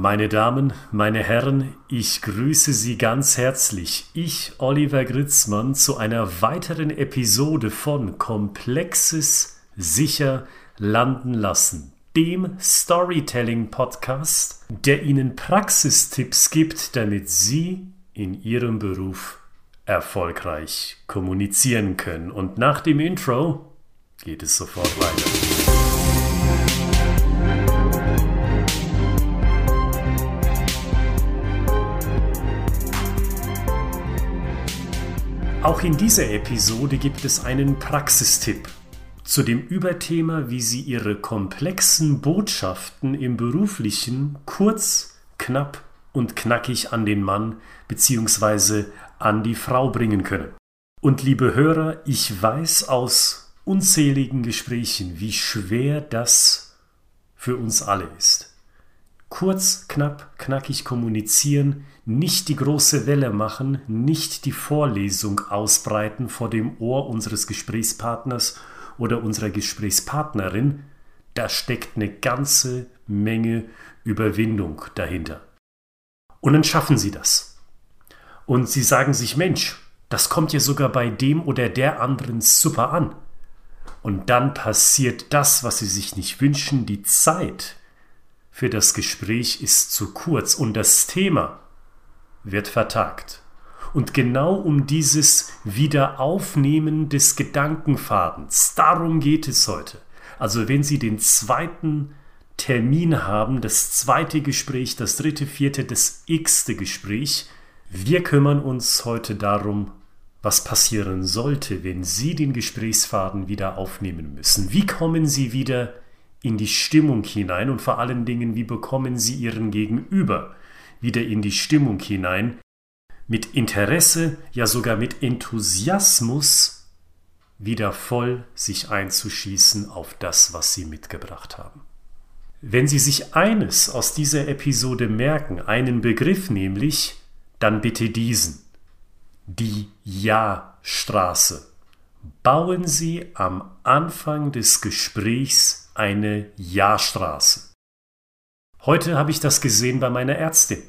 Meine Damen, meine Herren, ich grüße Sie ganz herzlich. Ich, Oliver Gritzmann, zu einer weiteren Episode von Komplexes sicher landen lassen, dem Storytelling-Podcast, der Ihnen Praxistipps gibt, damit Sie in Ihrem Beruf erfolgreich kommunizieren können. Und nach dem Intro geht es sofort weiter. Auch in dieser Episode gibt es einen Praxistipp zu dem Überthema, wie Sie Ihre komplexen Botschaften im beruflichen kurz, knapp und knackig an den Mann bzw. an die Frau bringen können. Und liebe Hörer, ich weiß aus unzähligen Gesprächen, wie schwer das für uns alle ist. Kurz, knapp, knackig kommunizieren, nicht die große Welle machen, nicht die Vorlesung ausbreiten vor dem Ohr unseres Gesprächspartners oder unserer Gesprächspartnerin, da steckt eine ganze Menge Überwindung dahinter. Und dann schaffen sie das. Und sie sagen sich, Mensch, das kommt ja sogar bei dem oder der anderen super an. Und dann passiert das, was sie sich nicht wünschen, die Zeit für das Gespräch ist zu kurz und das Thema wird vertagt. Und genau um dieses Wiederaufnehmen des Gedankenfadens, darum geht es heute. Also wenn Sie den zweiten Termin haben, das zweite Gespräch, das dritte, vierte, das x-te Gespräch, wir kümmern uns heute darum, was passieren sollte, wenn Sie den Gesprächsfaden wieder aufnehmen müssen. Wie kommen Sie wieder in die Stimmung hinein und vor allen Dingen, wie bekommen Sie Ihren Gegenüber wieder in die Stimmung hinein, mit Interesse, ja sogar mit Enthusiasmus wieder voll sich einzuschießen auf das, was Sie mitgebracht haben. Wenn Sie sich eines aus dieser Episode merken, einen Begriff nämlich, dann bitte diesen. Die Ja-Straße. Bauen Sie am Anfang des Gesprächs eine Ja-Straße. Heute habe ich das gesehen bei meiner Ärztin.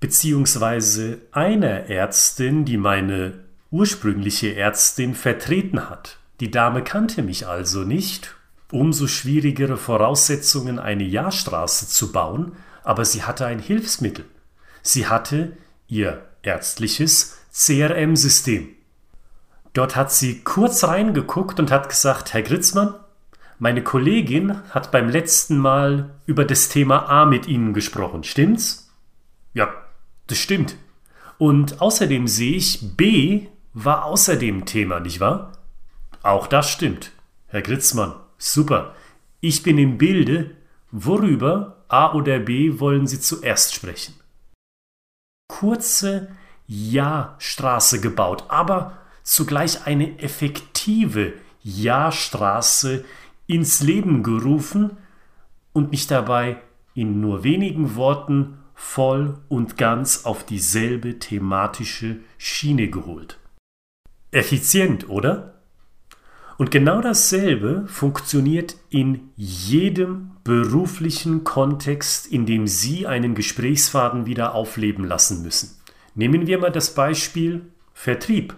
Beziehungsweise einer Ärztin, die meine ursprüngliche Ärztin vertreten hat. Die Dame kannte mich also nicht. Umso schwierigere Voraussetzungen, eine Jahrstraße zu bauen, aber sie hatte ein Hilfsmittel. Sie hatte ihr ärztliches CRM-System. Dort hat sie kurz reingeguckt und hat gesagt, Herr Gritzmann, meine Kollegin hat beim letzten Mal über das Thema A mit Ihnen gesprochen, stimmt's? Ja, das stimmt. Und außerdem sehe ich, B war außerdem Thema, nicht wahr? Auch das stimmt. Herr Gritzmann, super. Ich bin im Bilde. Worüber, A oder B, wollen Sie zuerst sprechen? Kurze Ja-Straße gebaut, aber zugleich eine effektive Ja-Straße, ins Leben gerufen und mich dabei in nur wenigen Worten voll und ganz auf dieselbe thematische Schiene geholt. Effizient, oder? Und genau dasselbe funktioniert in jedem beruflichen Kontext, in dem Sie einen Gesprächsfaden wieder aufleben lassen müssen. Nehmen wir mal das Beispiel Vertrieb.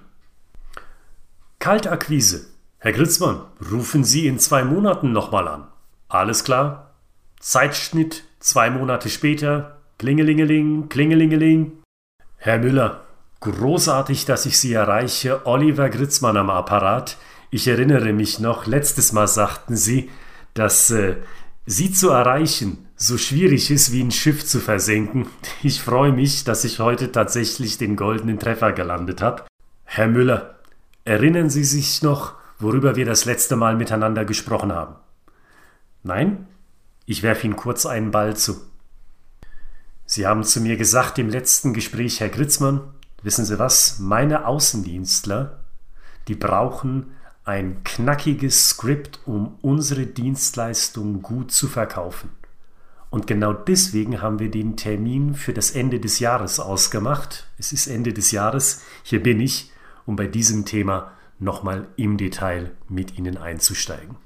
Kaltakquise. Herr Gritzmann, rufen Sie in zwei Monaten nochmal an. Alles klar? Zeitschnitt zwei Monate später. Klingelingeling, klingelingeling. Herr Müller, großartig, dass ich Sie erreiche. Oliver Gritzmann am Apparat. Ich erinnere mich noch, letztes Mal sagten Sie, dass äh, Sie zu erreichen so schwierig ist, wie ein Schiff zu versenken. Ich freue mich, dass ich heute tatsächlich den goldenen Treffer gelandet habe. Herr Müller, erinnern Sie sich noch, worüber wir das letzte Mal miteinander gesprochen haben. Nein? Ich werfe Ihnen kurz einen Ball zu. Sie haben zu mir gesagt im letzten Gespräch, Herr Gritzmann, wissen Sie was, meine Außendienstler, die brauchen ein knackiges Skript, um unsere Dienstleistung gut zu verkaufen. Und genau deswegen haben wir den Termin für das Ende des Jahres ausgemacht. Es ist Ende des Jahres, hier bin ich, um bei diesem Thema nochmal im Detail mit Ihnen einzusteigen.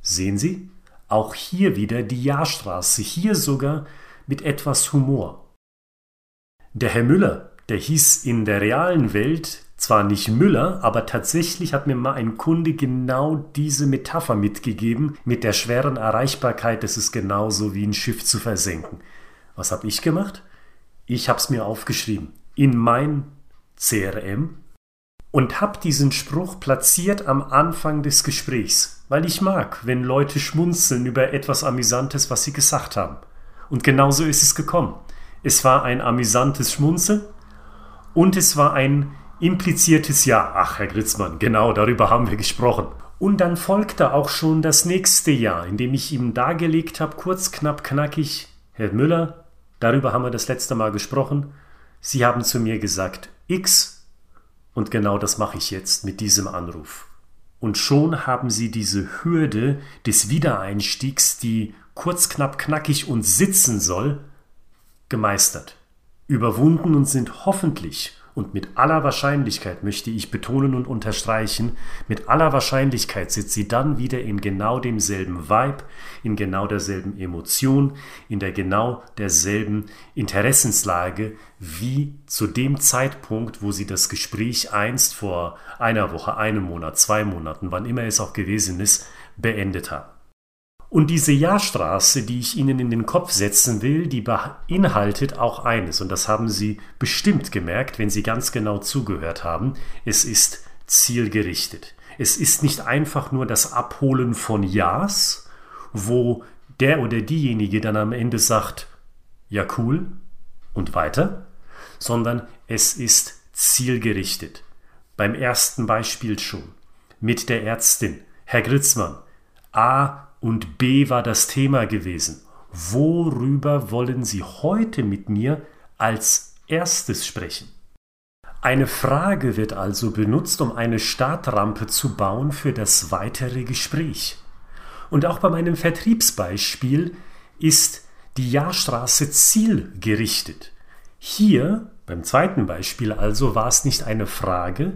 Sehen Sie, Auch hier wieder die Jahrstraße, hier sogar mit etwas Humor. Der Herr Müller, der hieß in der realen Welt zwar nicht Müller, aber tatsächlich hat mir mal ein Kunde genau diese Metapher mitgegeben mit der schweren Erreichbarkeit, das ist genauso wie ein Schiff zu versenken. Was habe ich gemacht? Ich habe es mir aufgeschrieben in mein CRM und habe diesen Spruch platziert am Anfang des Gesprächs, weil ich mag, wenn Leute schmunzeln über etwas Amüsantes, was sie gesagt haben. Und genauso ist es gekommen. Es war ein amüsantes Schmunzeln und es war ein impliziertes Ja. Ach, Herr Gritzmann, genau darüber haben wir gesprochen. Und dann folgte auch schon das nächste Jahr, in dem ich ihm dargelegt habe, kurz, knapp, knackig, Herr Müller, Darüber haben wir das letzte Mal gesprochen. Sie haben zu mir gesagt X und genau das mache ich jetzt mit diesem Anruf. Und schon haben Sie diese Hürde des Wiedereinstiegs, die kurz, knapp, knackig und sitzen soll, gemeistert, überwunden und sind hoffentlich und mit aller Wahrscheinlichkeit möchte ich betonen und unterstreichen, mit aller Wahrscheinlichkeit sitzt sie dann wieder in genau demselben Vibe, in genau derselben Emotion, in der genau derselben Interessenslage wie zu dem Zeitpunkt, wo sie das Gespräch einst vor einer Woche, einem Monat, zwei Monaten, wann immer es auch gewesen ist, beendet haben. Und diese Jahrstraße, die ich Ihnen in den Kopf setzen will, die beinhaltet auch eines, und das haben Sie bestimmt gemerkt, wenn Sie ganz genau zugehört haben, es ist zielgerichtet. Es ist nicht einfach nur das Abholen von Ja's, wo der oder diejenige dann am Ende sagt, ja cool und weiter, sondern es ist zielgerichtet. Beim ersten Beispiel schon. Mit der Ärztin. Herr Gritzmann, A und B war das Thema gewesen. Worüber wollen Sie heute mit mir als erstes sprechen? Eine Frage wird also benutzt, um eine Startrampe zu bauen für das weitere Gespräch. Und auch bei meinem Vertriebsbeispiel ist die Jahrstraße zielgerichtet. Hier, beim zweiten Beispiel also, war es nicht eine Frage,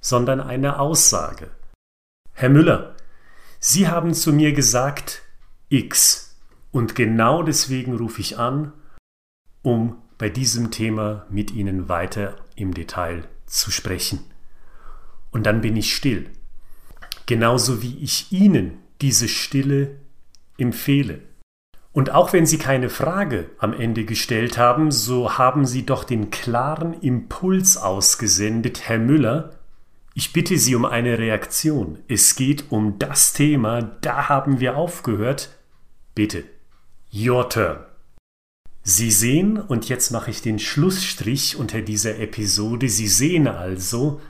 sondern eine Aussage. Herr Müller, Sie haben zu mir gesagt X und genau deswegen rufe ich an, um bei diesem Thema mit Ihnen weiter im Detail zu sprechen. Und dann bin ich still. Genauso wie ich Ihnen diese Stille empfehle. Und auch wenn Sie keine Frage am Ende gestellt haben, so haben Sie doch den klaren Impuls ausgesendet, Herr Müller, ich bitte Sie um eine Reaktion. Es geht um das Thema, da haben wir aufgehört. Bitte, your turn. Sie sehen, und jetzt mache ich den Schlussstrich unter dieser Episode, Sie sehen also,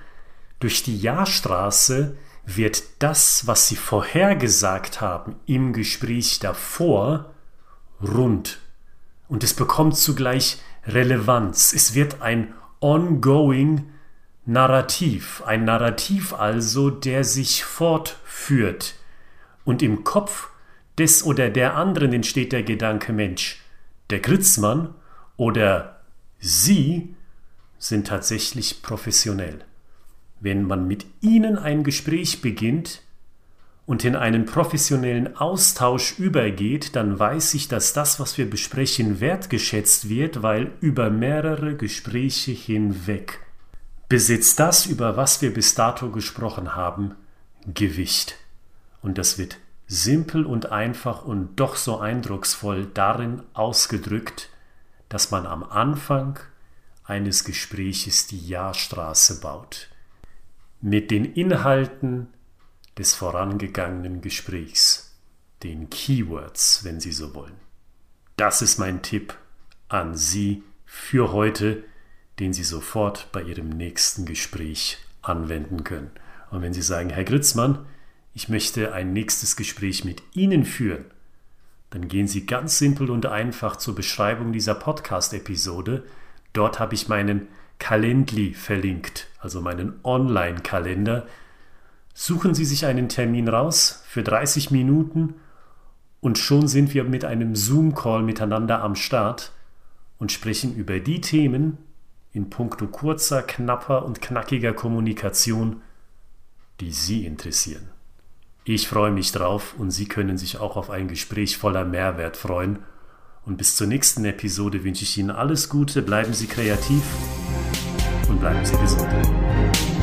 durch die Jahrstraße wird das, was Sie vorhergesagt haben im Gespräch davor, rund. Und es bekommt zugleich Relevanz. Es wird ein ongoing Narrativ, ein Narrativ also, der sich fortführt. Und im Kopf des oder der anderen entsteht der Gedanke, Mensch, der Gritzmann oder Sie sind tatsächlich professionell. Wenn man mit ihnen ein Gespräch beginnt und in einen professionellen Austausch übergeht, dann weiß ich, dass das, was wir besprechen, wertgeschätzt wird, weil über mehrere Gespräche hinweg besitzt das, über was wir bis dato gesprochen haben, Gewicht. Und das wird simpel und einfach und doch so eindrucksvoll darin ausgedrückt, dass man am Anfang eines Gespräches die Jahrstraße baut. Mit den Inhalten des vorangegangenen Gesprächs, den Keywords, wenn Sie so wollen. Das ist mein Tipp an Sie für heute den Sie sofort bei Ihrem nächsten Gespräch anwenden können. Und wenn Sie sagen, Herr Gritzmann, ich möchte ein nächstes Gespräch mit Ihnen führen, dann gehen Sie ganz simpel und einfach zur Beschreibung dieser Podcast-Episode. Dort habe ich meinen Calendly verlinkt, also meinen Online-Kalender. Suchen Sie sich einen Termin raus für 30 Minuten und schon sind wir mit einem Zoom-Call miteinander am Start und sprechen über die Themen, in puncto kurzer, knapper und knackiger Kommunikation, die Sie interessieren. Ich freue mich drauf und Sie können sich auch auf ein Gespräch voller Mehrwert freuen. Und bis zur nächsten Episode wünsche ich Ihnen alles Gute, bleiben Sie kreativ und bleiben Sie gesund.